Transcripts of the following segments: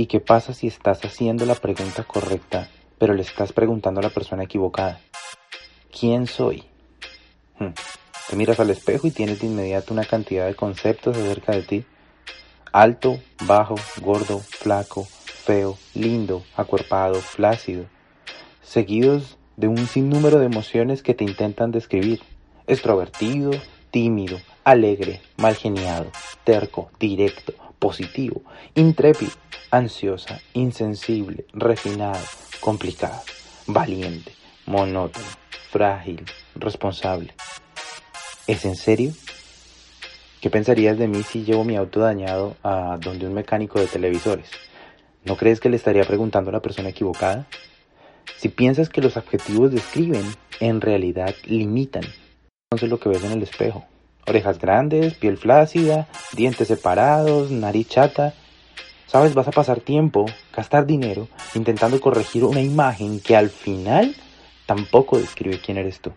¿Y qué pasa si estás haciendo la pregunta correcta, pero le estás preguntando a la persona equivocada? ¿Quién soy? Hmm. Te miras al espejo y tienes de inmediato una cantidad de conceptos acerca de ti. Alto, bajo, gordo, flaco, feo, lindo, acuerpado, flácido. Seguidos de un sinnúmero de emociones que te intentan describir. Extrovertido, tímido, alegre, mal geniado, terco, directo, positivo, intrépido, ansiosa, insensible, refinado, complicado, valiente, monótono, frágil, responsable. ¿Es en serio? ¿Qué pensarías de mí si llevo mi auto dañado a donde un mecánico de televisores? ¿No crees que le estaría preguntando a la persona equivocada? Si piensas que los adjetivos describen, en realidad limitan. Entonces lo que ves en el espejo. Orejas grandes, piel flácida, dientes separados, nariz chata. Sabes, vas a pasar tiempo, gastar dinero, intentando corregir una imagen que al final tampoco describe quién eres tú.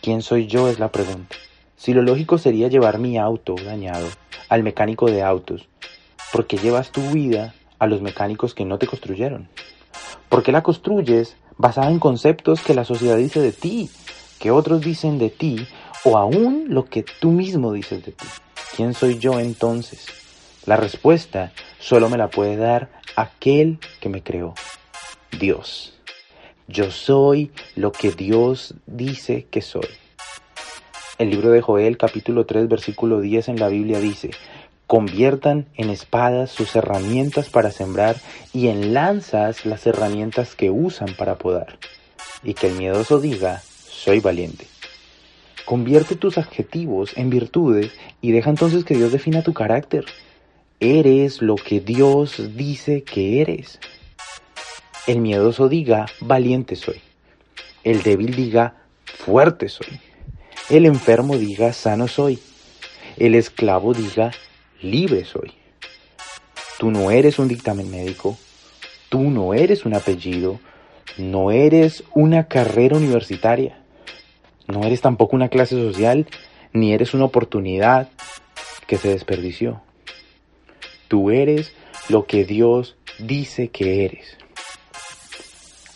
¿Quién soy yo? es la pregunta. Si lo lógico sería llevar mi auto dañado al mecánico de autos, ¿por qué llevas tu vida a los mecánicos que no te construyeron? ¿Por qué la construyes basada en conceptos que la sociedad dice de ti, que otros dicen de ti, o aún lo que tú mismo dices de ti? ¿Quién soy yo entonces? La respuesta solo me la puede dar aquel que me creó, Dios. Yo soy lo que Dios dice que soy. El libro de Joel capítulo 3 versículo 10 en la Biblia dice, conviertan en espadas sus herramientas para sembrar y en lanzas las herramientas que usan para podar. Y que el miedoso diga, soy valiente. Convierte tus adjetivos en virtudes y deja entonces que Dios defina tu carácter. Eres lo que Dios dice que eres. El miedoso diga, valiente soy. El débil diga, fuerte soy. El enfermo diga, sano soy. El esclavo diga, libre soy. Tú no eres un dictamen médico. Tú no eres un apellido. No eres una carrera universitaria. No eres tampoco una clase social, ni eres una oportunidad que se desperdició. Tú eres lo que Dios dice que eres.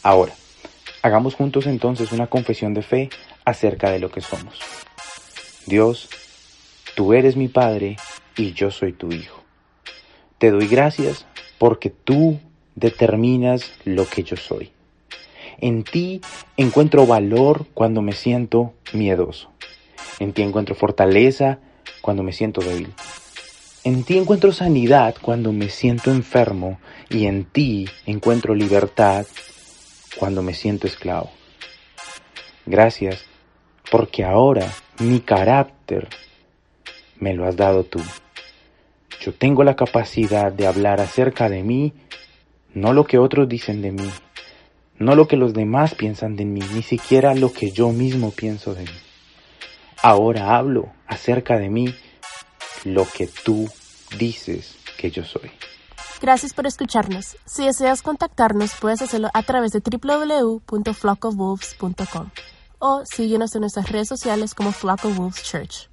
Ahora, hagamos juntos entonces una confesión de fe acerca de lo que somos. Dios, tú eres mi Padre y yo soy tu Hijo. Te doy gracias porque tú determinas lo que yo soy. En ti encuentro valor cuando me siento miedoso. En ti encuentro fortaleza cuando me siento débil. En ti encuentro sanidad cuando me siento enfermo y en ti encuentro libertad cuando me siento esclavo. Gracias porque ahora mi carácter me lo has dado tú. Yo tengo la capacidad de hablar acerca de mí, no lo que otros dicen de mí, no lo que los demás piensan de mí, ni siquiera lo que yo mismo pienso de mí. Ahora hablo acerca de mí lo que tú dices que yo soy. Gracias por escucharnos. Si deseas contactarnos, puedes hacerlo a través de www.flockofwolves.com o síguenos en nuestras redes sociales como Flock of Wolves Church.